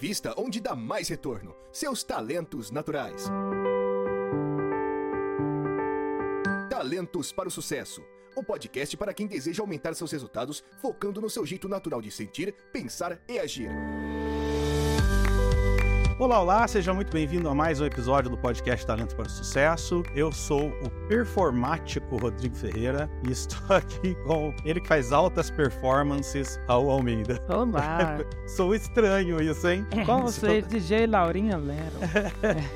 invista onde dá mais retorno: seus talentos naturais. Talentos para o Sucesso o podcast para quem deseja aumentar seus resultados focando no seu jeito natural de sentir, pensar e agir. Olá, olá, seja muito bem-vindo a mais um episódio do podcast Talento para o Sucesso. Eu sou o performático Rodrigo Ferreira e estou aqui com ele que faz altas performances, Raul Almeida. Olá! sou estranho isso, hein? Com você, DJ Laurinha Lero.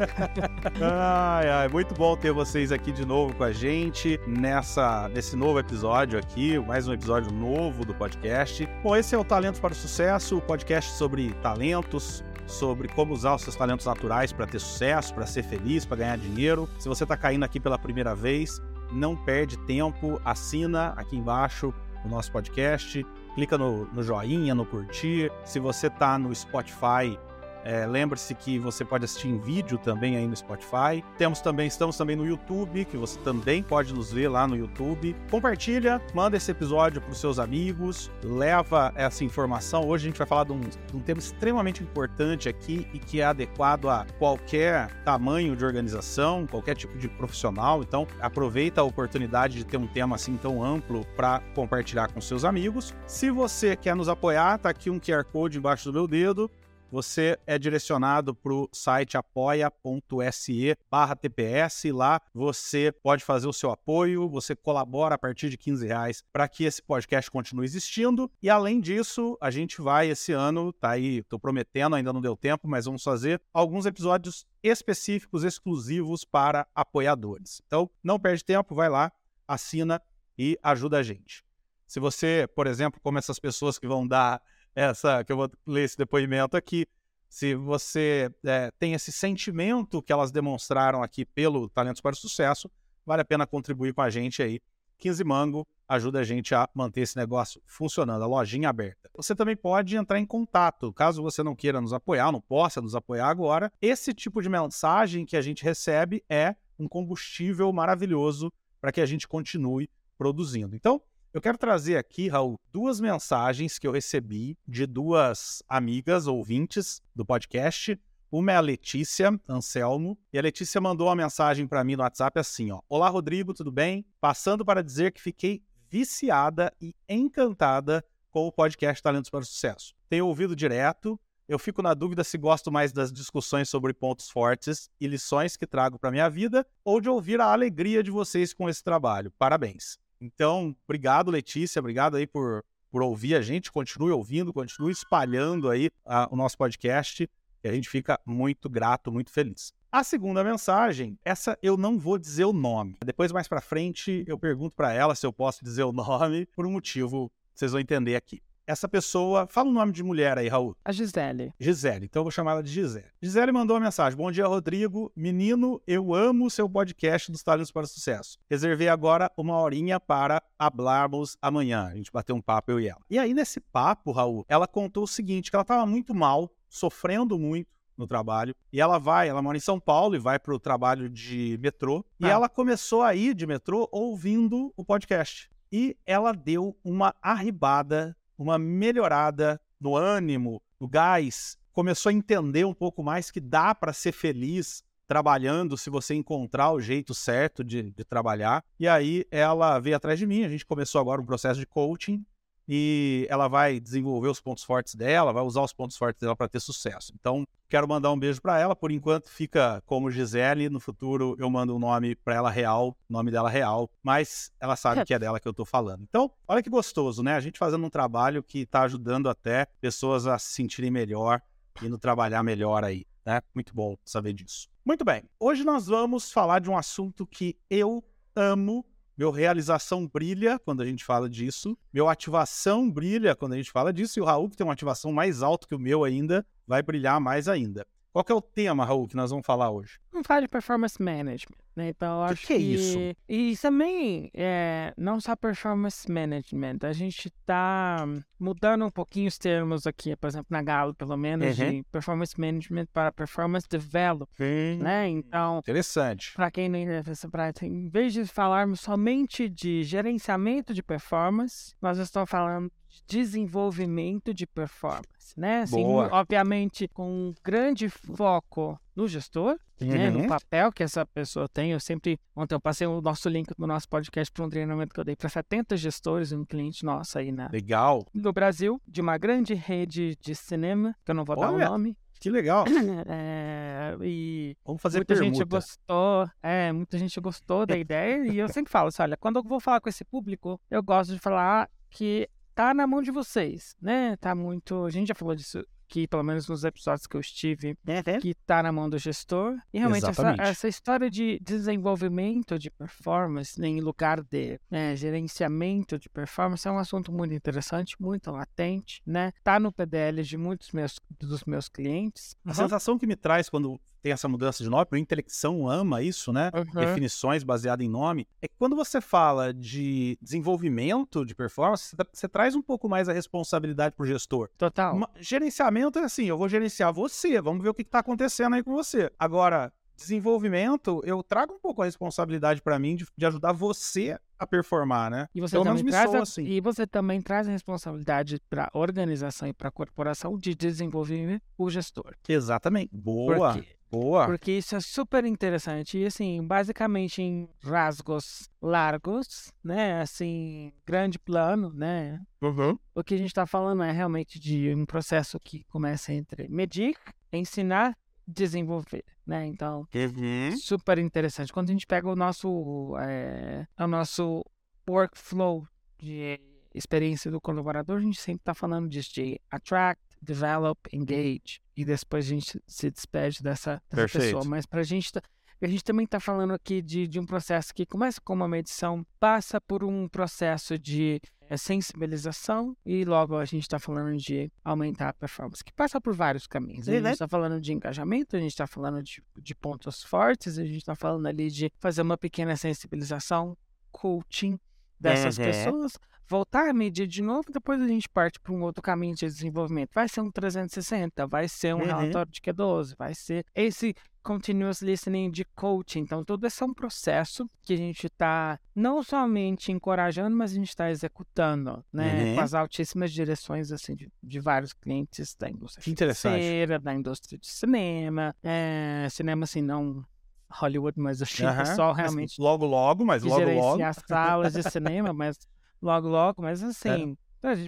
ai, ai, muito bom ter vocês aqui de novo com a gente nessa, nesse novo episódio aqui, mais um episódio novo do podcast. Bom, esse é o Talento para o Sucesso, o podcast sobre talentos, sobre como usar os seus talentos naturais para ter sucesso, para ser feliz, para ganhar dinheiro. Se você está caindo aqui pela primeira vez, não perde tempo, assina aqui embaixo o nosso podcast, clica no, no joinha, no curtir. Se você está no Spotify, é, Lembre-se que você pode assistir em vídeo também aí no Spotify. Temos também, estamos também no YouTube, que você também pode nos ver lá no YouTube. Compartilha, manda esse episódio para os seus amigos, leva essa informação. Hoje a gente vai falar de um, de um tema extremamente importante aqui e que é adequado a qualquer tamanho de organização, qualquer tipo de profissional. Então, aproveita a oportunidade de ter um tema assim tão amplo para compartilhar com seus amigos. Se você quer nos apoiar, tá aqui um QR Code embaixo do meu dedo você é direcionado para o site apoia.se barra TPS. Lá você pode fazer o seu apoio, você colabora a partir de 15 reais para que esse podcast continue existindo. E além disso, a gente vai esse ano, tá aí, estou prometendo, ainda não deu tempo, mas vamos fazer alguns episódios específicos, exclusivos para apoiadores. Então, não perde tempo, vai lá, assina e ajuda a gente. Se você, por exemplo, como essas pessoas que vão dar essa que eu vou ler esse depoimento aqui. Se você é, tem esse sentimento que elas demonstraram aqui pelo Talentos para o Sucesso, vale a pena contribuir com a gente aí. 15 Mango ajuda a gente a manter esse negócio funcionando, a lojinha aberta. Você também pode entrar em contato, caso você não queira nos apoiar, não possa nos apoiar agora. Esse tipo de mensagem que a gente recebe é um combustível maravilhoso para que a gente continue produzindo. Então, eu quero trazer aqui, Raul, duas mensagens que eu recebi de duas amigas ouvintes do podcast. Uma é a Letícia Anselmo, e a Letícia mandou uma mensagem para mim no WhatsApp assim, ó: "Olá Rodrigo, tudo bem? Passando para dizer que fiquei viciada e encantada com o podcast Talentos para o Sucesso. Tenho ouvido direto, eu fico na dúvida se gosto mais das discussões sobre pontos fortes e lições que trago para minha vida ou de ouvir a alegria de vocês com esse trabalho. Parabéns. Então, obrigado, Letícia, obrigado aí por, por ouvir a gente. Continue ouvindo, continue espalhando aí a, o nosso podcast, que a gente fica muito grato, muito feliz. A segunda mensagem, essa eu não vou dizer o nome. Depois, mais para frente, eu pergunto para ela se eu posso dizer o nome, por um motivo que vocês vão entender aqui essa pessoa. Fala o nome de mulher aí, Raul. A Gisele. Gisele, então eu vou chamar ela de Gisele. Gisele mandou uma mensagem: Bom dia, Rodrigo. Menino, eu amo o seu podcast dos Talentos para o Sucesso. Reservei agora uma horinha para hablarmos amanhã. A gente bateu um papo, eu e ela. E aí, nesse papo, Raul, ela contou o seguinte: que ela estava muito mal, sofrendo muito no trabalho. E ela vai, ela mora em São Paulo e vai para o trabalho de metrô. Ah. E ela começou a ir de metrô ouvindo o podcast. E ela deu uma arribada uma melhorada no ânimo, no gás, começou a entender um pouco mais que dá para ser feliz trabalhando se você encontrar o jeito certo de, de, trabalhar. E aí ela veio atrás de mim, a gente começou agora um processo de coaching e ela vai desenvolver os pontos fortes dela, vai usar os pontos fortes dela para ter sucesso. Então, quero mandar um beijo para ela. Por enquanto, fica como Gisele. No futuro, eu mando um nome para ela real, nome dela real, mas ela sabe que é dela que eu estou falando. Então, olha que gostoso, né? A gente fazendo um trabalho que está ajudando até pessoas a se sentirem melhor e no trabalhar melhor aí, né? Muito bom saber disso. Muito bem. Hoje nós vamos falar de um assunto que eu amo meu realização brilha quando a gente fala disso. Meu ativação brilha quando a gente fala disso. E o Raul, que tem uma ativação mais alta que o meu ainda, vai brilhar mais ainda. Qual é o tema, Raul, que nós vamos falar hoje? Vamos falar de performance management. Né? Então, eu Que acho que é isso? E também, é, não só performance management, a gente está mudando um pouquinho os termos aqui, por exemplo, na Galo, pelo menos, Uhum. de performance management para performance development, né? Então, Interessante. para quem não entende essa prática, em vez de falarmos somente de gerenciamento de performance, nós estamos falando desenvolvimento de performance, né? Assim, Boa. obviamente, com um grande foco no gestor, né, no Uhum. papel que essa pessoa tem. Eu sempre, ontem eu passei o nosso link do nosso podcast para um treinamento que eu dei para 70 gestores, um cliente nosso aí na, Legal. no Brasil, de uma grande rede de cinema, que eu não vou dar o Olha, nome. Que legal. É, e Vamos fazer muita gente permuta. gostou, é, muita gente gostou da ideia e eu sempre falo assim, olha, quando eu vou falar com esse público, eu gosto de falar que tá na mão de vocês, né? Tá muito, a gente já falou disso aqui, pelo menos nos episódios que eu estive, que tá na mão do gestor. E realmente essa, essa história de desenvolvimento de performance né, em lugar de né, gerenciamento de performance é um assunto muito interessante, muito latente, né? Tá no PDL de muitos meus, dos meus clientes. A sensação que me traz quando tem essa mudança de nome, o Intelecção ama isso, né? Uhum. Definições baseadas em nome, é que quando você fala de desenvolvimento de performance, você, tra- você traz um pouco mais a responsabilidade pro gestor. Total. Uma- gerenciamento é assim, eu vou gerenciar você, vamos ver o que, que tá acontecendo aí com você. Agora, desenvolvimento, eu trago um pouco a responsabilidade para mim de, de ajudar você a performar, né? E você, Pelo menos também me traz soa a, assim. e você também traz a responsabilidade para a organização e para a corporação de desenvolver o gestor. Exatamente. Boa? Boa. Porque isso é super interessante. E assim, basicamente em rasgos largos, né? Assim, grande plano, né? Uhum. O que a gente está falando é realmente de um processo que começa entre medir, ensinar, desenvolver, né? Então, Uhum. super interessante. Quando a gente pega o nosso, é, o nosso workflow de experiência do colaborador, a gente sempre está falando disso, de attract, develop, engage. E depois a gente se despede dessa, dessa pessoa. Mas para a gente, a gente também está falando aqui de, de um processo que começa com uma medição, passa por um processo de é, sensibilização e logo a gente está falando de aumentar a performance, que passa por vários caminhos. A Sim, gente está falando de engajamento, a gente está falando de, de pontos fortes, a gente está falando ali de fazer uma pequena sensibilização, coaching dessas Uhum. pessoas, voltar a medir de novo, depois a gente parte para um outro caminho de desenvolvimento. Vai ser um 360, vai ser um Uhum. relatório de Q12, vai ser esse continuous listening de coaching. Então, todo esse é um processo que a gente está não somente encorajando, mas a gente está executando, né? Uhum. Com as altíssimas direções, assim, de, de vários clientes da indústria Que interessante. financeira, da indústria de cinema, é, cinema, assim, não Hollywood, mas o Aham. pessoal Mas realmente Logo, logo, mas logo, logo. as salas de cinema, mas logo, logo, mas É. assim,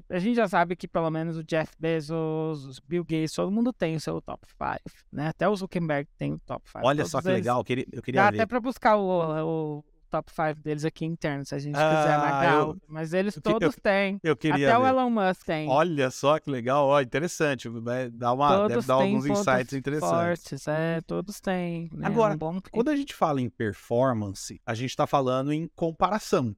a gente- já sabe que pelo menos o Jeff Bezos, os Bill Gates, todo mundo tem o seu top 5, né? Até o Zuckerberg tem o top 5. Olha só que legal, eu queria, eu queria Dá ver. até pra buscar o, o top 5 deles aqui interno, se a gente quiser na Ah, Gallup, mas eles eu eu- todos têm. Eu queria Até o ver. Elon Musk tem. Olha só que legal, ó, interessante. Dar uma, deve dar alguns insights interessantes. fortes, é, todos têm. Né? Agora, um bom... Quando a gente fala em performance, a gente está falando em comparação.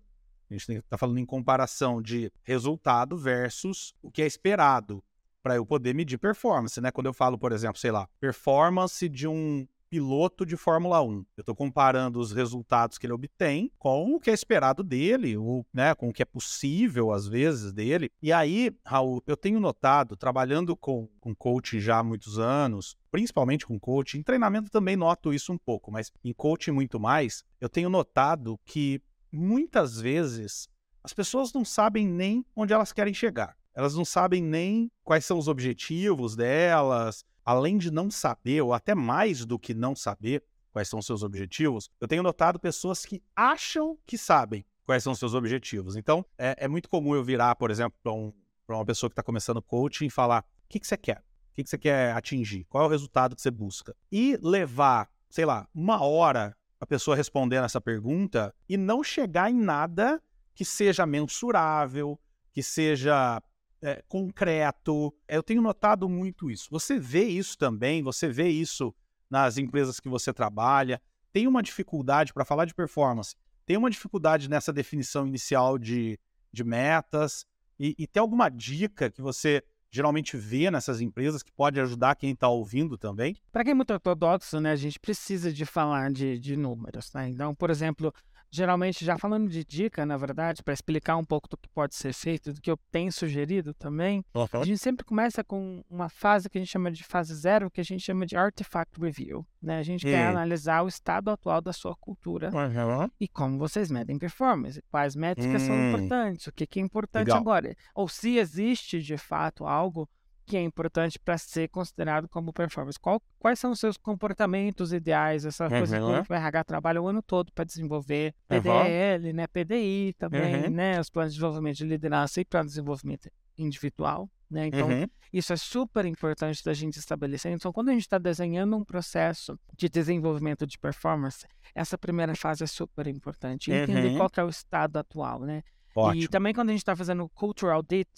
A gente está falando em comparação de resultado versus o que é esperado para eu poder medir performance, né? Quando eu falo, por exemplo, sei lá, performance de um piloto de Fórmula 1. Eu estou comparando os resultados que ele obtém com o que é esperado dele, ou, né, com o que é possível, às vezes, dele. E aí, Raul, eu tenho notado, trabalhando com, com coaching já há muitos anos, principalmente com coaching, em treinamento também noto isso um pouco, mas em coaching muito mais, eu tenho notado que muitas vezes as pessoas não sabem nem onde elas querem chegar. Elas não sabem nem quais são os objetivos delas. Além de não saber, ou até mais do que não saber quais são os seus objetivos, eu tenho notado pessoas que acham que sabem quais são os seus objetivos. Então, é, é muito comum eu virar, por exemplo, para um, uma pessoa que está começando coaching e falar: o que, que você quer? O que, que você quer atingir? Qual é o resultado que você busca? E levar, sei lá, uma hora a pessoa respondendo essa pergunta e não chegar em nada que seja mensurável, que seja é, concreto. Eu tenho notado muito isso. Você vê isso também, você vê isso nas empresas que você trabalha. Tem uma dificuldade para falar de performance, tem uma dificuldade nessa definição inicial de, de metas. E, e tem alguma dica que você geralmente vê nessas empresas que pode ajudar quem está ouvindo também? Para quem é muito ortodoxo, né, a gente precisa de falar de, de números. Né? Então, por exemplo, geralmente, já falando de dica, na verdade, para explicar um pouco do que pode ser feito, do que eu tenho sugerido também, a gente sempre começa com uma fase que a gente chama de fase zero, que a gente chama de artifact review. Né? A gente quer analisar o estado atual da sua cultura Uhum. e como vocês medem performance, quais métricas são Hum. importantes, o que, que é importante Legal. agora, ou se existe de fato algo que é importante para ser considerado como performance. Qual- quais são os seus comportamentos ideais, essa coisa Uhum. que o RH trabalha o ano todo para desenvolver, Uhum. PDL, né, PDI também, Uhum. né, os planos de desenvolvimento de liderança e plano de desenvolvimento individual, né? Então, Uhum. isso é super importante da gente estabelecer. Então, quando a gente está desenhando um processo de desenvolvimento de performance, essa primeira fase é super importante. Entender Uhum. qual é o estado atual, né? Ótimo. E também quando a gente está fazendo cultural audit,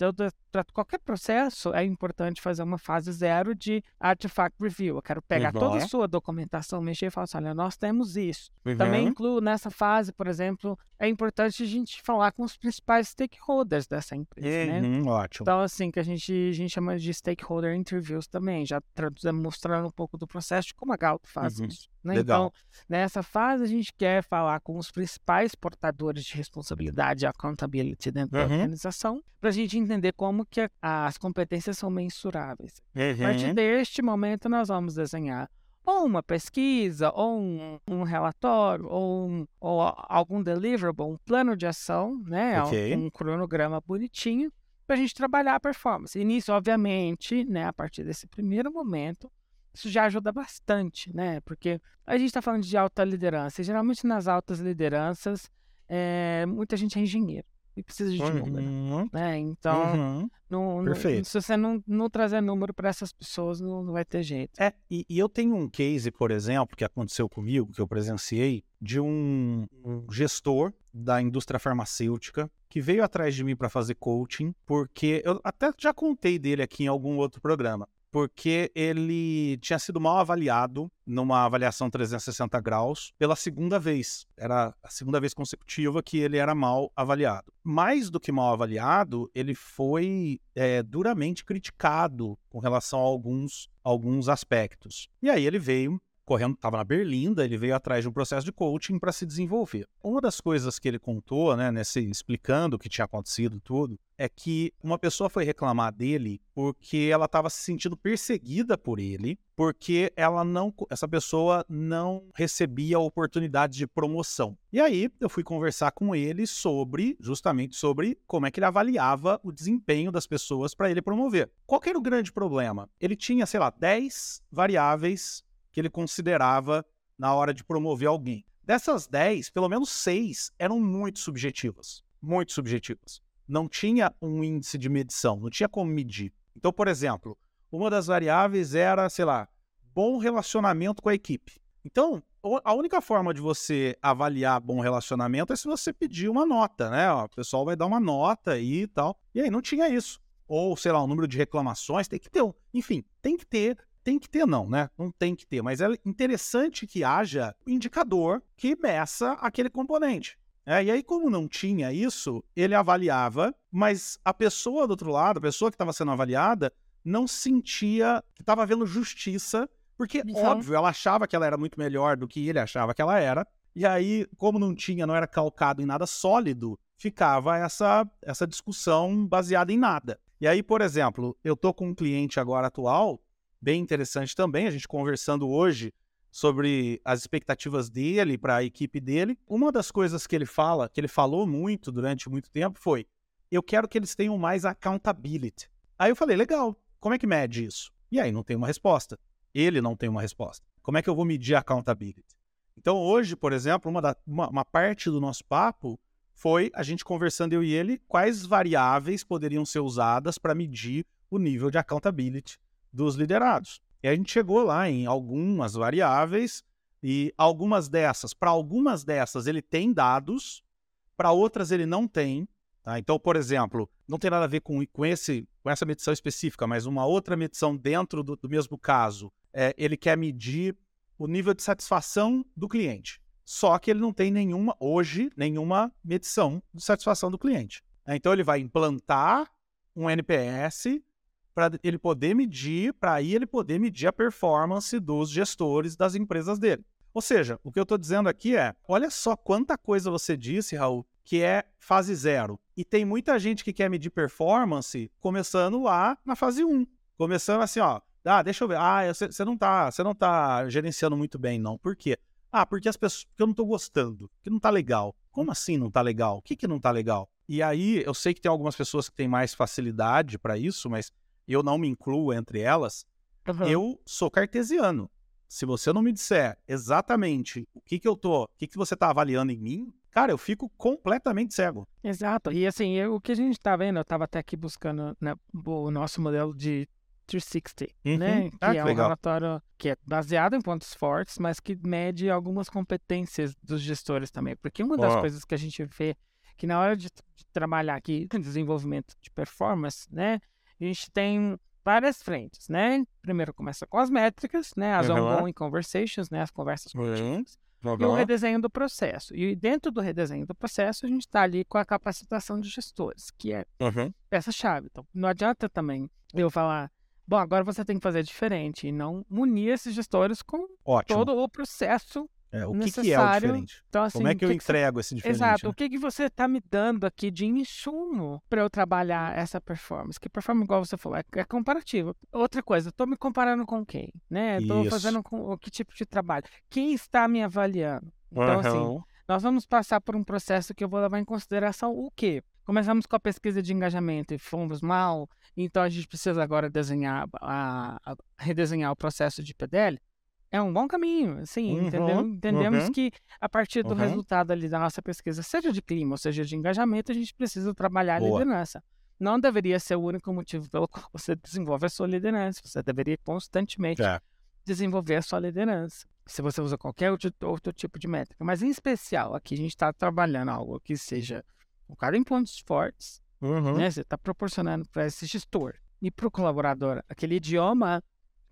para qualquer processo é importante fazer uma fase zero de artifact review. Eu quero pegar toda a sua documentação, mexer e falar assim, olha, nós temos isso. Também Uhum. incluo nessa fase, por exemplo, é importante a gente falar com os principais stakeholders dessa empresa, né? Uhum, Ótimo. Então, assim, que a gente, a gente chama de stakeholder interviews também, já traduzendo, mostrando um pouco do processo de como a Galp faz Uhum. isso. né? Legal. Então, nessa fase, a gente quer falar com os principais portadores de responsabilidade e accountability dentro da Uhum. organização, para a gente entender como que a- as competências são mensuráveis. A partir Uhum. deste momento, nós vamos desenhar ou uma pesquisa, ou um, um relatório, ou, um- ou algum deliverable, um plano de ação, né? Ok. Um cronograma bonitinho, para a gente trabalhar a performance. E nisso, obviamente, né, a partir desse primeiro momento, isso já ajuda bastante, né? Porque a gente está falando de alta liderança, e geralmente nas altas lideranças, é, muita gente é engenheiro e precisa de número, Uhum. né? Então, Uhum. não- não- Perfeito. se você não, não trazer número para essas pessoas, não, não vai ter jeito. É, e, e eu tenho um case, por exemplo, que aconteceu comigo, que eu presenciei, de um, um gestor da indústria farmacêutica que veio atrás de mim para fazer coaching, porque eu até já contei dele aqui em algum outro programa. Porque ele tinha sido mal avaliado numa avaliação 360 graus pela segunda vez. Era a segunda vez consecutiva que ele era mal avaliado. Mais do que mal avaliado, ele foi é, duramente criticado com relação a alguns, alguns aspectos. E aí ele veio correndo, estava na Berlinda, ele veio atrás de um processo de coaching para se desenvolver. Uma das coisas que ele contou, né, nesse explicando o que tinha acontecido tudo, é que uma pessoa foi reclamar dele porque ela estava se sentindo perseguida por ele, porque ela não, essa pessoa não recebia oportunidades de promoção. E aí eu fui conversar com ele sobre, justamente sobre como é que ele avaliava o desempenho das pessoas para ele promover. Qual era o grande problema? Ele tinha, sei lá, 10 variáveis que ele considerava na hora de promover alguém. Dessas 10, pelo menos 6 eram muito subjetivas. Muito subjetivas. Não tinha um índice de medição, não tinha como medir. Então, por exemplo, uma das variáveis era, sei lá, bom relacionamento com a equipe. Então, a única forma de você avaliar bom relacionamento é se você pedir uma nota, né? O pessoal vai dar uma nota aí e tal. E aí não tinha isso. Ou, sei lá, o um número de reclamações, tem que ter. Enfim, tem que ter tem que ter, não, né? Não tem que ter, mas é interessante que haja um indicador que meça aquele componente. É, e aí, como não tinha isso, ele avaliava, mas a pessoa do outro lado, a pessoa que estava sendo avaliada, não sentia que estava havendo justiça, porque, Então- óbvio, ela achava que ela era muito melhor do que ele achava que ela era. E aí, como não tinha, não era calcado em nada sólido, ficava essa, essa discussão baseada em nada. E aí, por exemplo, eu tô com um cliente agora atual bem interessante também, a gente conversando hoje sobre as expectativas dele para a equipe dele. Uma das coisas que ele fala, que ele falou muito durante muito tempo foi: eu quero que eles tenham mais accountability. Aí eu falei: legal, como é que mede isso? E aí não tem uma resposta. Ele não tem uma resposta. Como é que eu vou medir accountability? Então hoje, por exemplo, uma, da, uma, uma parte do nosso papo foi a gente conversando eu e ele quais variáveis poderiam ser usadas para medir o nível de accountability dos liderados. E a gente chegou lá em algumas variáveis e algumas dessas, para algumas dessas ele tem dados, para outras ele não tem. Tá? Então, por exemplo, não tem nada a ver com, com, esse, com essa medição específica, mas uma outra medição dentro do, do mesmo caso, é, ele quer medir o nível de satisfação do cliente. Só que ele não tem nenhuma, hoje, nenhuma medição de satisfação do cliente. Então ele vai implantar um NPS para ele poder medir, para aí ele poder medir a performance dos gestores das empresas dele. Ou seja, o que eu estou dizendo aqui é: olha só quanta coisa você disse, Raul, que é fase zero. E tem muita gente que quer medir performance começando lá na fase 1. Começando assim, ó. Ah, deixa eu ver. Ah, você não tá, você não tá gerenciando muito bem, não. Por quê? Ah, porque as pessoas, porque eu não tô gostando, que não tá legal. Como assim não tá legal? O que que não tá legal? E aí, eu sei que tem algumas pessoas que têm mais facilidade para isso, mas eu não me incluo entre elas. Uhum. Eu sou cartesiano. Se você não me disser exatamente o que que eu tô, o que que você tá avaliando em mim, cara, eu fico completamente cego. Exato. E assim, eu, o que a gente tá vendo, eu tava até aqui buscando né, o nosso modelo de 360, uhum. né? Ah, que, é um legal. relatório que é baseado em pontos fortes, mas que mede algumas competências dos gestores também. Porque uma das oh. coisas que a gente vê que na hora de, de trabalhar aqui em desenvolvimento de performance, né? A gente tem várias frentes, né? Primeiro começa com as métricas, né? As uhum. ongoing conversations, né? As conversas contínuas. Uhum. E o redesenho do processo. E dentro do redesenho do processo, a gente está ali com a capacitação de gestores, que é uhum. peça-chave. Então, não adianta também eu falar, bom, agora você tem que fazer diferente e não munir esses gestores com Ótimo. todo o processo é, o que, que, é o diferente? Então, assim, Como é que, que eu entrego você... esse diferente? Exato. Né? O que, que você está me dando aqui de insumo para eu trabalhar essa performance? Que performance, igual você falou, é, é comparativo. Outra coisa, estou me comparando com quem? Né? Estou fazendo com que tipo de trabalho? Quem está me avaliando? Então, uhum. assim, nós vamos passar por um processo que eu vou levar em consideração o quê? Começamos com a pesquisa de engajamento e fomos mal, então a gente precisa agora desenhar, a, a redesenhar o processo de PDL é um bom caminho, assim, uhum, entendeu? Entendemos uhum, que a partir do uhum. resultado ali da nossa pesquisa, seja de clima ou seja de engajamento, a gente precisa trabalhar a Boa. liderança. Não deveria ser o único motivo pelo qual você desenvolve a sua liderança. Você deveria constantemente é. desenvolver a sua liderança. Se você usa qualquer outro, outro tipo de métrica. Mas, em especial, aqui a gente está trabalhando algo que seja focado em pontos fortes. Uhum. Né? Você está proporcionando para esse gestor e para o colaborador aquele idioma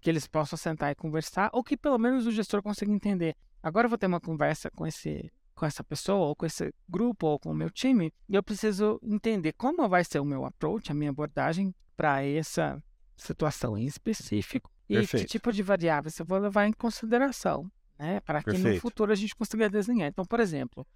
que eles possam sentar e conversar, ou que pelo menos o gestor consiga entender. Agora eu vou ter uma conversa com esse com essa pessoa, ou com esse grupo, ou com o meu time, e eu preciso entender como vai ser o meu approach, a minha abordagem para essa situação em específico Perfeito. e que tipo de variáveis eu vou levar em consideração, né, para que Perfeito. no futuro a gente consiga desenhar. Então, por exemplo,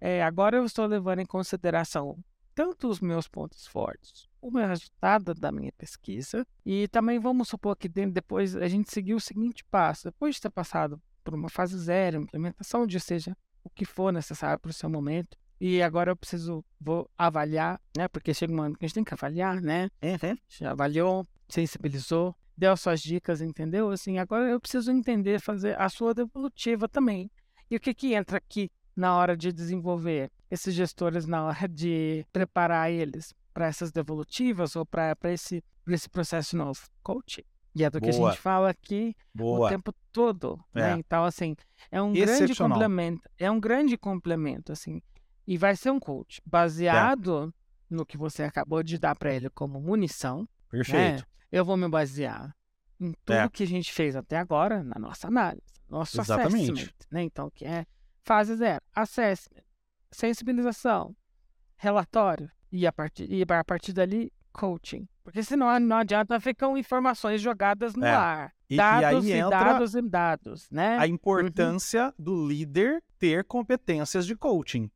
é, agora eu estou levando em consideração tanto os meus pontos fortes, o meu resultado da minha pesquisa, e também vamos supor que depois a gente seguiu o seguinte passo, depois de ter passado por uma fase zero, implementação de seja o que for necessário para o seu momento, e agora eu preciso, vou avaliar, né, porque chega um ano que a gente tem que avaliar, né, uhum. já avaliou, sensibilizou, deu suas dicas, entendeu? Assim, agora eu preciso entender, fazer a sua devolutiva também. E o que que entra aqui na hora de desenvolver esses gestores na hora de preparar eles para essas devolutivas ou para esse, esse processo novo? Coaching. E é do Boa. que a gente fala aqui Boa. o tempo todo. Né? É. Né? Então, assim, é um grande complemento. É um grande complemento, assim. E vai ser um coach baseado é. no que você acabou de dar para ele como munição. Né? Perfeito. Né? Eu vou me basear em tudo é. que a gente fez até agora na nossa análise, nosso Exatamente. assessment, né? Então, que é fase zero, assessment, sensibilização, relatório e a partir, e a partir dali, coaching. Porque senão não adianta ficar informações jogadas no é. ar. E, dados e, e dados e dados, né? A importância uhum. do líder ter competências de coaching.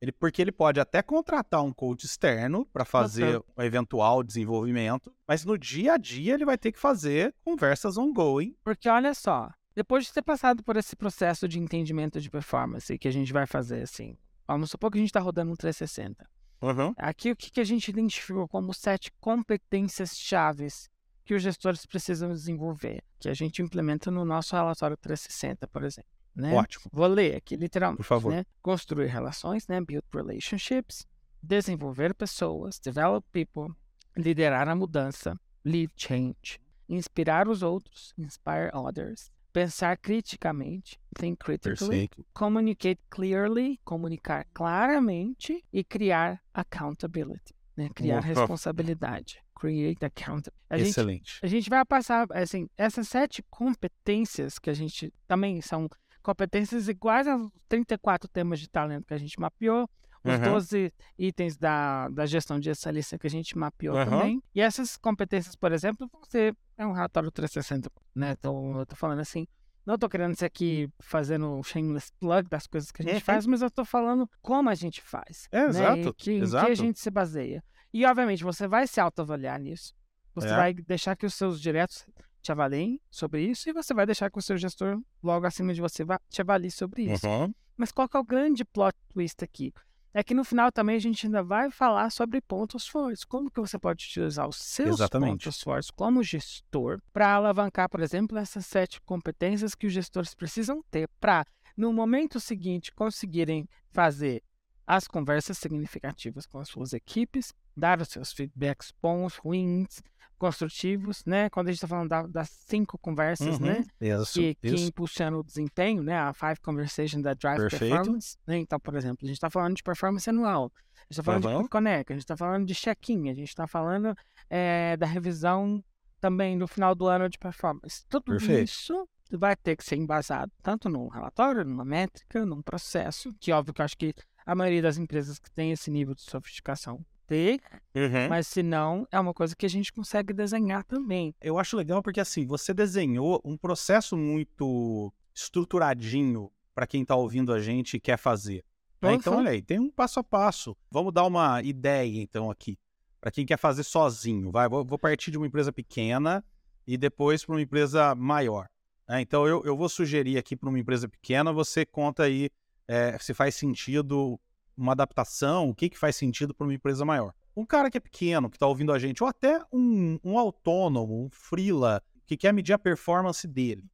Ele, porque ele pode até contratar um coach externo para fazer uhum. um eventual desenvolvimento, mas no dia a dia ele vai ter que fazer conversas ongoing. Porque olha só, depois de ter passado por esse processo de entendimento de performance que a gente vai fazer assim, vamos supor que a gente está rodando um 360. Uhum. Aqui o que, que a gente identificou como sete competências chaves que os gestores precisam desenvolver, que a gente implementa no nosso relatório 360, por exemplo. Né? Ótimo. Vou ler aqui literalmente. Por favor. Né? Construir relações, né? build relationships, desenvolver pessoas, develop people, liderar a mudança, lead change, inspirar os outros, inspire others, pensar criticamente, think critically, Perfeito. communicate clearly, comunicar claramente e criar accountability, né? Criar responsabilidade. Create accountability. A Excelente. Gente, a gente vai passar, assim, essas sete competências que a gente também são competências iguais aos 34 temas de talento que a gente mapeou. os Uhum. 12 itens da, da gestão de essa lista que a gente mapeou Aham. também. E essas competências, por exemplo, você é um relatório 360, né? Então, eu tô falando assim, não tô querendo ser aqui fazendo um shameless plug das coisas que a gente Uhum. faz, mas eu tô falando como a gente faz. É, né? exato, E que, em que a exato. gente se baseia. E, obviamente, você vai se autoavaliar nisso. Você É. vai deixar que os seus diretos te avaliem sobre isso e você vai deixar que o seu gestor, logo acima de você, te avalie sobre isso. Uhum. Mas qual que é o grande plot twist aqui? É que no final também a gente ainda vai falar sobre pontos fortes. Como que você pode utilizar os seus Exatamente. pontos fortes como gestor para alavancar, por exemplo, essas sete competências que os gestores precisam ter para, no momento seguinte, conseguirem fazer as conversas significativas com as suas equipes, dar os seus feedbacks bons, ruins, construtivos, né? Quando a gente está falando da- das cinco conversas, Uhum. né? Isso, que, que isso. impulsiona o desempenho, né? A Five Conversation da Drive Perfeito. Performance. Né? Então, por exemplo, a gente está falando de performance anual, a gente está falando Aham. de Connect, a gente está falando de check-in, a gente está falando eh, da revisão também no final do ano de performance. Tudo Perfeito. isso vai ter que ser embasado tanto num relatório, numa métrica, num processo, que óbvio que eu acho que a maioria das empresas que tem esse nível de sofisticação tem, Uhum. mas se não, é uma coisa que a gente consegue desenhar também. Eu acho legal porque assim, você desenhou um processo muito estruturadinho para quem está ouvindo a gente e quer fazer. né? Então, olha aí, tem um passo a passo. Vamos dar uma ideia, então, aqui. Para quem quer fazer sozinho. Vai, vou, partir de uma empresa pequena e depois para uma empresa maior. né? Então, eu, eu vou sugerir aqui para uma empresa pequena, você conta aí eh, se faz sentido uma adaptação, o que, que faz sentido para uma empresa maior. Um cara que é pequeno, que está ouvindo a gente, ou até um, um autônomo, um freela, que quer medir a performance dele.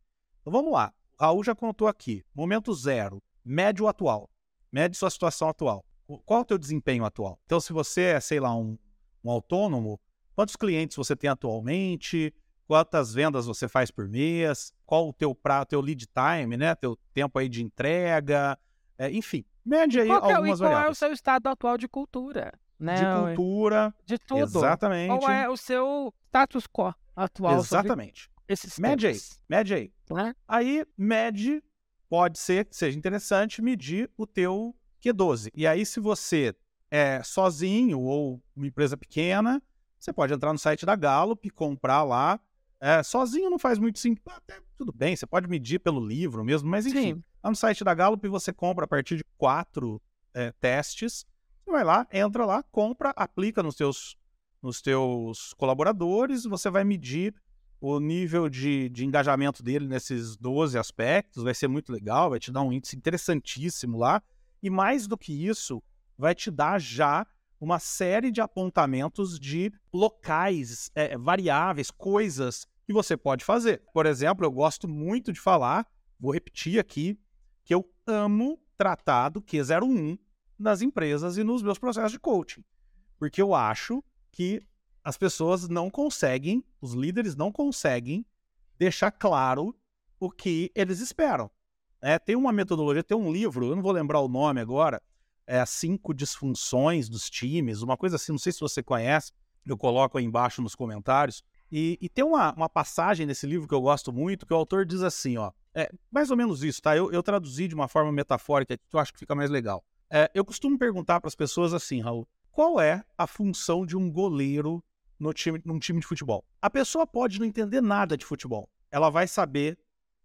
Então vamos lá. O Raul já contou aqui. Momento zero. Mede o atual. Mede sua situação atual. Qual é o teu desempenho atual? Então, se você é, sei lá, um, um autônomo, quantos clientes você tem atualmente? Quantas vendas você faz por mês? Qual o teu teu lead time, né? Teu tempo aí de entrega? É, enfim, mede aí Qual, que é, o- algumas qual é o seu estado atual de cultura? Né? De cultura, De tudo. exatamente. Qual é o seu status quo atual Exatamente. esses Mede aí, mede aí. Né? Aí mede, pode ser que seja interessante medir o teu Q12. E aí, se você é sozinho ou uma empresa pequena, você pode entrar no site da Gallup e comprar lá. É, sozinho não faz muito sentido. Até tudo bem, você pode medir pelo livro mesmo, mas enfim. Sim. Lá no site da Gallup você compra a partir de quatro é, testes. Você vai lá, entra lá, compra, aplica nos teus, nos teus colaboradores, você vai medir o nível de, de engajamento dele nesses 12 aspectos, vai ser muito legal, vai te dar um índice interessantíssimo lá. E mais do que isso, vai te dar já uma série de apontamentos de locais, é, variáveis, coisas que você pode fazer. Por exemplo, eu gosto muito de falar, vou repetir aqui, amo tratar do Q01 nas empresas e nos meus processos de coaching. Porque eu acho que as pessoas não conseguem, os líderes não conseguem deixar claro o que eles esperam. É, tem uma metodologia, tem um livro, eu não vou lembrar o nome agora, é cinco disfunções dos times, uma coisa assim, não sei se você conhece, eu coloco aí embaixo nos comentários. E, e tem uma, uma passagem nesse livro que eu gosto muito, que o autor diz assim, ó, é mais ou menos isso, tá? Eu, eu traduzi de uma forma metafórica que eu acho que fica mais legal. É, eu costumo perguntar para as pessoas assim, Raul, qual é a função de um goleiro no time, num time de futebol? A pessoa pode não entender nada de futebol. Ela vai saber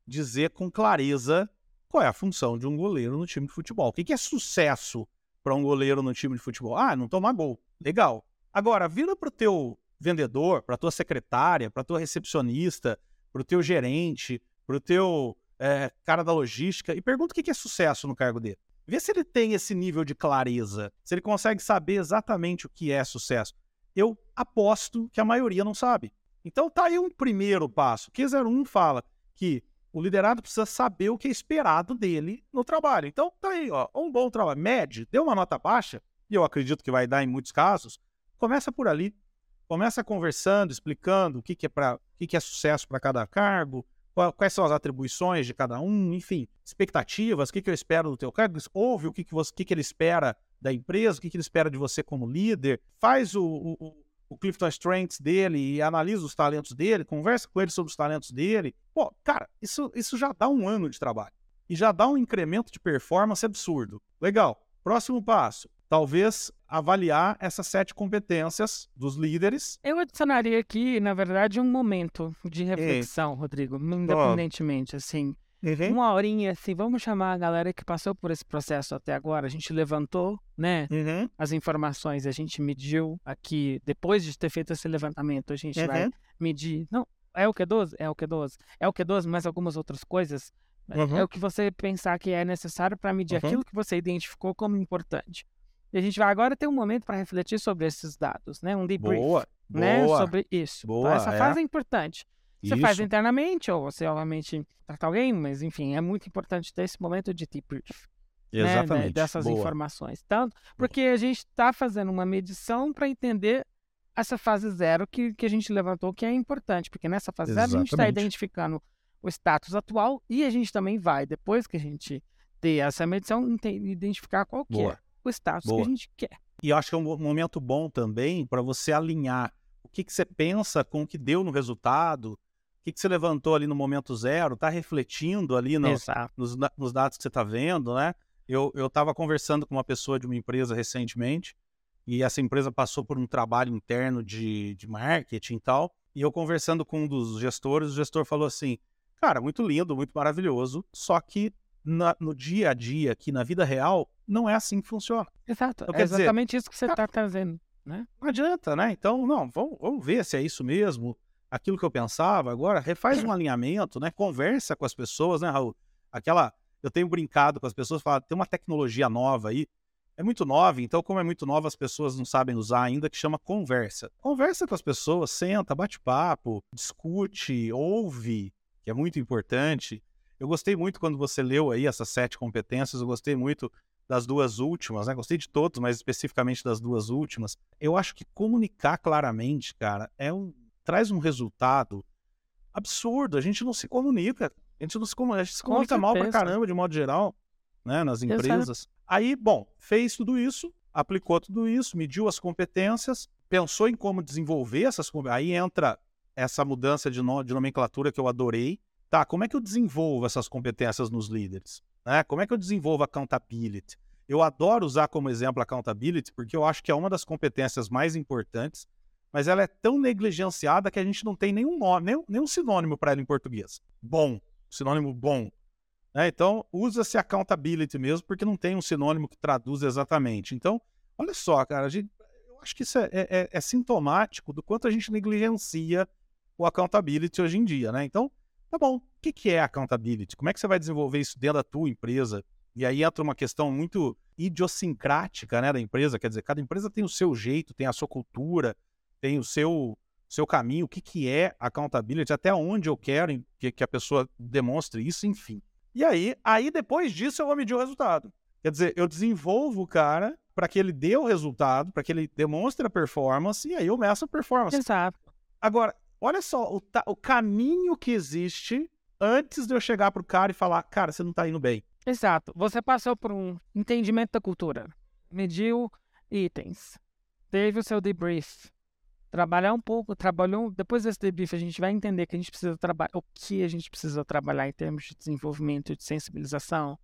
dizer com clareza qual é a função de um goleiro no time de futebol. O que que é sucesso para um goleiro no time de futebol? Ah, não tomar gol. Legal. Agora, vira para o teu vendedor, para tua secretária, para tua recepcionista, para o teu gerente, para o teu é, cara da logística e pergunta o que é sucesso no cargo dele. Vê se ele tem esse nível de clareza, se ele consegue saber exatamente o que é sucesso. Eu aposto que a maioria não sabe. Então tá aí um primeiro passo. Q01 fala que o liderado precisa saber o que é esperado dele no trabalho. Então tá aí, ó, um bom trabalho. Mede, deu uma nota baixa, e eu acredito que vai dar em muitos casos, começa por ali. Começa conversando, explicando o que, que é para, o que, que é sucesso para cada cargo, quais são as atribuições de cada um, enfim, expectativas, o que, que eu espero do teu cargo, ouve o que, que, você, o que, que ele espera da empresa, o que, que ele espera de você como líder, faz o, o, o- Clifton Strengths dele e analisa os talentos dele, conversa com ele sobre os talentos dele. Pô, cara, isso, isso já dá um ano de trabalho. E já dá um incremento de performance absurdo. Legal. Próximo passo. talvez avaliar essas sete competências dos líderes. Eu adicionaria aqui, na verdade, um momento de reflexão, é. Rodrigo, independentemente, assim. Uhum. Uma horinha, assim, vamos chamar a galera que passou por esse processo até agora. A gente levantou, né, uhum. as informações, a gente mediu aqui, depois de ter feito esse levantamento, a gente uhum. vai medir. Não, é o Q12? É o Q12. É o Q12, mas algumas outras coisas. É o que você pensar que é necessário para medir aquilo que você identificou como importante. E a gente vai agora ter um momento para refletir sobre esses dados, né? Um debrief. Boa, né? boa. Sobre isso. Então, boa, então, essa é. fase é importante. Você isso. faz internamente, ou você, obviamente, trata alguém, mas, enfim, é muito importante ter esse momento de debrief. Exatamente. Né? Dessas boa. informações. Tanto porque a gente está fazendo uma medição para entender essa fase zero que, que a gente levantou, que é importante, porque nessa fase Exatamente. zero a gente está identificando o status atual e a gente também vai, depois que a gente ter essa medição, identificar qual que é o status Boa. que a gente quer. E eu acho que é um momento bom também para você alinhar o que, que você pensa com o que deu no resultado, o que, que você levantou ali no momento zero, está refletindo ali no, nos, nos, dados que você está vendo, né? Eu estava conversando com uma pessoa de uma empresa recentemente e essa empresa passou por um trabalho interno de, de marketing e tal. E eu conversando com um dos gestores, o gestor falou assim: Cara, muito lindo, muito maravilhoso, só que na, no dia a dia, aqui na vida real, não é assim que funciona. Exato. Então, é exatamente dizer, isso que você está trazendo. Né? Não adianta, né? Então, não, vamos, vamos ver se é isso mesmo, aquilo que eu pensava. Agora, refaz um alinhamento, né? Conversa com as pessoas, né, Raul? Aquela. Eu tenho brincado com as pessoas, falo, tem uma tecnologia nova aí, é muito nova, então, como é muito nova, as pessoas não sabem usar ainda, que chama conversa. Conversa com as pessoas, senta, bate papo, discute, ouve, que é muito importante. Eu gostei muito quando você leu aí essas sete competências, eu gostei muito das duas últimas, né? Gostei de todos, mas especificamente das duas últimas. Eu acho que comunicar claramente, cara, é um traz um resultado absurdo. A gente não se comunica. A gente não se comunica, a gente se comunica mal pra caramba, de modo geral, né? Nas empresas. Aí, bom, fez tudo isso, aplicou tudo isso, mediu as competências, pensou em como desenvolver essas competências. Aí entra essa mudança de, no, de nomenclatura que eu adorei, tá, como é que eu desenvolvo essas competências nos líderes? Né? Como é que eu desenvolvo accountability? Eu adoro usar como exemplo accountability porque eu acho que é uma das competências mais importantes, mas ela é tão negligenciada que a gente não tem nenhum nome, nenhum, nenhum sinônimo para ela em português. Bom, sinônimo bom. Né? Então, usa-se accountability mesmo, porque não tem um sinônimo que traduz exatamente. Então, olha só, cara, gente, eu acho que isso é, é, é, sintomático do quanto a gente negligencia o accountability hoje em dia, né? Então, Tá bom, o que, que é accountability? Como é que você vai desenvolver isso dentro da tua empresa? E aí entra uma questão muito idiosincrática né, da empresa, quer dizer, cada empresa tem o seu jeito, tem a sua cultura, tem o seu, seu caminho, o que, que é accountability, até onde eu quero que, que a pessoa demonstre isso, enfim. E aí, aí depois disso eu vou medir o resultado. Quer dizer, eu desenvolvo o cara para que ele dê o resultado, para que ele demonstre a performance, e aí eu meço a performance. Exato. Agora, Olha só o, o caminho que existe antes de eu chegar pro cara e falar, cara, você não tá indo bem. Exato. Você passou por um entendimento da cultura, mediu itens, teve o seu debrief, trabalhar um pouco, trabalhou. Depois desse debrief, a gente vai entender que a gente precisa trabalhar, o que a gente precisa trabalhar em termos de desenvolvimento, de sensibilização,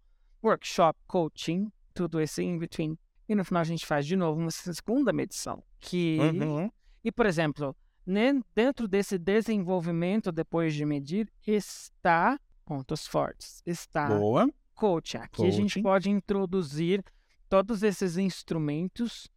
workshop, coaching, tudo isso in between. E no final a gente faz de novo uma segunda medição. Que. Uhum. E, por exemplo, dentro desse desenvolvimento, depois de medir, está pontos fortes. Está Boa. coaching. Aqui coaching. a gente pode introduzir todos esses instrumentos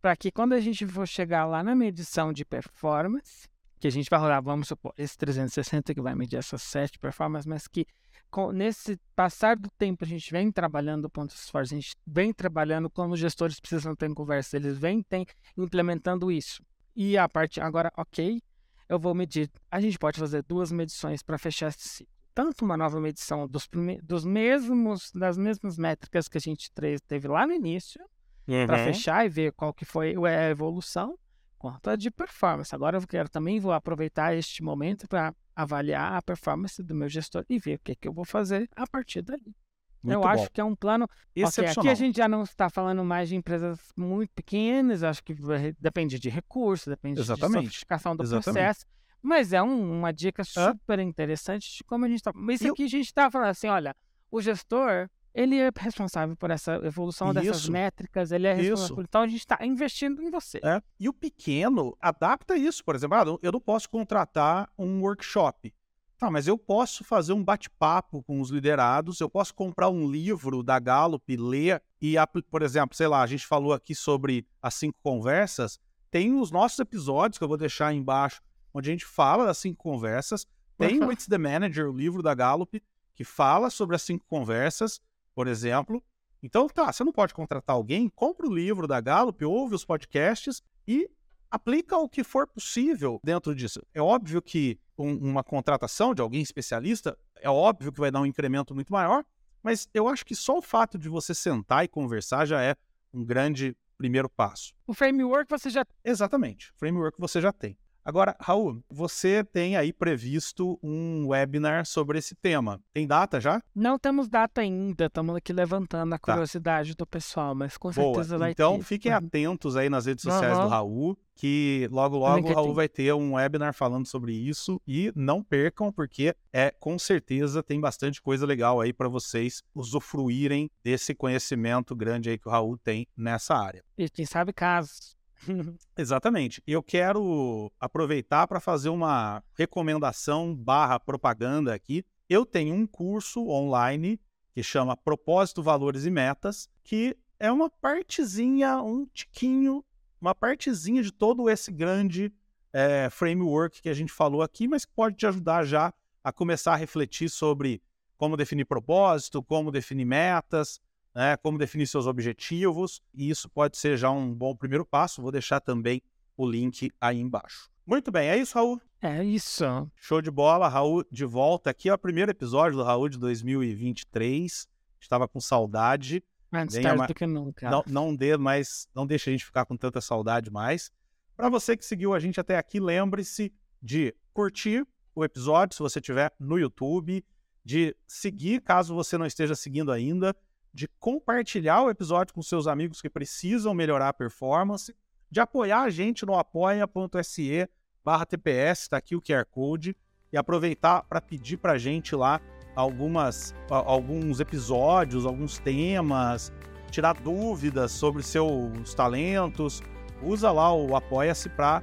para que quando a gente for chegar lá na medição de performance, que a gente vai rodar, vamos supor, esse 360 que vai medir essas sete performances, mas que com, nesse passar do tempo a gente vem trabalhando pontos fortes, a gente vem trabalhando como os gestores precisam ter conversa, eles vêm tem, implementando isso. E a parte agora, ok, eu vou medir. A gente pode fazer duas medições para fechar esse ciclo. Tanto uma nova medição dos, dos mesmos, das mesmas métricas que a gente teve lá no início, uhum. para fechar e ver qual que foi a evolução, quanto a de performance. Agora eu quero também vou aproveitar este momento para avaliar a performance do meu gestor e ver o que, que eu vou fazer a partir dali. Muito eu bom. acho que é um plano. Okay, aqui a gente já não está falando mais de empresas muito pequenas, acho que depende de recursos, depende Exatamente. de sofisticação do Exatamente. processo. Mas é um, uma dica super interessante de como a gente está. Mas isso aqui a gente está falando assim: olha, o gestor ele é responsável por essa evolução dessas Isso. métricas, ele é responsável Isso. Então a gente está investindo em você. É. E o pequeno adapta isso, por exemplo, ah, eu não posso contratar um workshop. Tá, mas eu posso fazer um bate-papo com os liderados, eu posso comprar um livro da Gallup, ler e, por exemplo, sei lá, a gente falou aqui sobre as cinco conversas, tem os nossos episódios que eu vou deixar aí embaixo, onde a gente fala das cinco conversas, tem o. It's the Manager, o livro da Gallup, que fala sobre as cinco conversas, por exemplo. Então, tá, você não pode contratar alguém, compra o livro da Gallup, ouve os podcasts e aplica o que for possível dentro disso. É óbvio que um- uma contratação de alguém especialista, é óbvio que vai dar um incremento muito maior, mas eu acho que só o fato de você sentar e conversar já é um grande primeiro passo. O framework você já Exatamente, framework você já tem. Agora, Raul, você tem aí previsto um webinar sobre esse tema. Tem data já? não temos data ainda, estamos aqui levantando a Tá. curiosidade do pessoal, mas com Boa. certeza vai Então ter. fiquem Uhum. atentos aí nas redes sociais do Aham. Raul, que logo logo o. Raul vai ter um webinar falando sobre isso e não percam porque é com certeza tem bastante coisa legal aí para vocês usufruírem desse conhecimento grande aí que o Raul tem nessa área. E quem sabe casos. Exatamente. Eu quero aproveitar para fazer uma recomendação barra propaganda aqui. Eu tenho um curso online que chama Propósito, Valores e Metas, que é uma partezinha, um tiquinho, uma partezinha de todo esse grande eh, framework que a gente falou aqui, mas que pode te ajudar já a começar a refletir sobre como definir propósito, como definir metas, né, como definir seus objetivos, e isso pode ser já um bom primeiro passo. Vou deixar também o link aí embaixo. Muito bem, é isso, Raul. É isso. Show de bola, Raul de volta aqui. É o primeiro episódio do Raul de 2023. Estava com saudade. Antes Venha tarde ma- do que nunca. Não, não dê mais, não deixe a gente ficar com tanta saudade mais. Para você que seguiu a gente até aqui, lembre-se de curtir o episódio se você estiver no YouTube, de seguir caso você não esteja seguindo ainda, de compartilhar o episódio com seus amigos que precisam melhorar a performance, de apoiar a gente no apoia.se barra TPS, está aqui o QR Code, e aproveitar para pedir para a gente lá algumas, alguns episódios, alguns temas, tirar dúvidas sobre seus talentos. Usa lá o Apoia-se para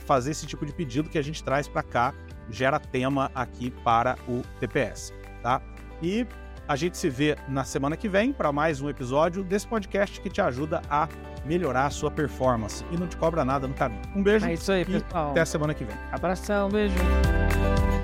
fazer esse tipo de pedido que a gente traz para cá, gera tema aqui para o TPS, tá? E a gente se vê na semana que vem para mais um episódio desse podcast que te ajuda a melhorar a sua performance e não te cobra nada no caminho. Um beijo É isso aí, e pessoal. até a semana que vem. Abração, beijo.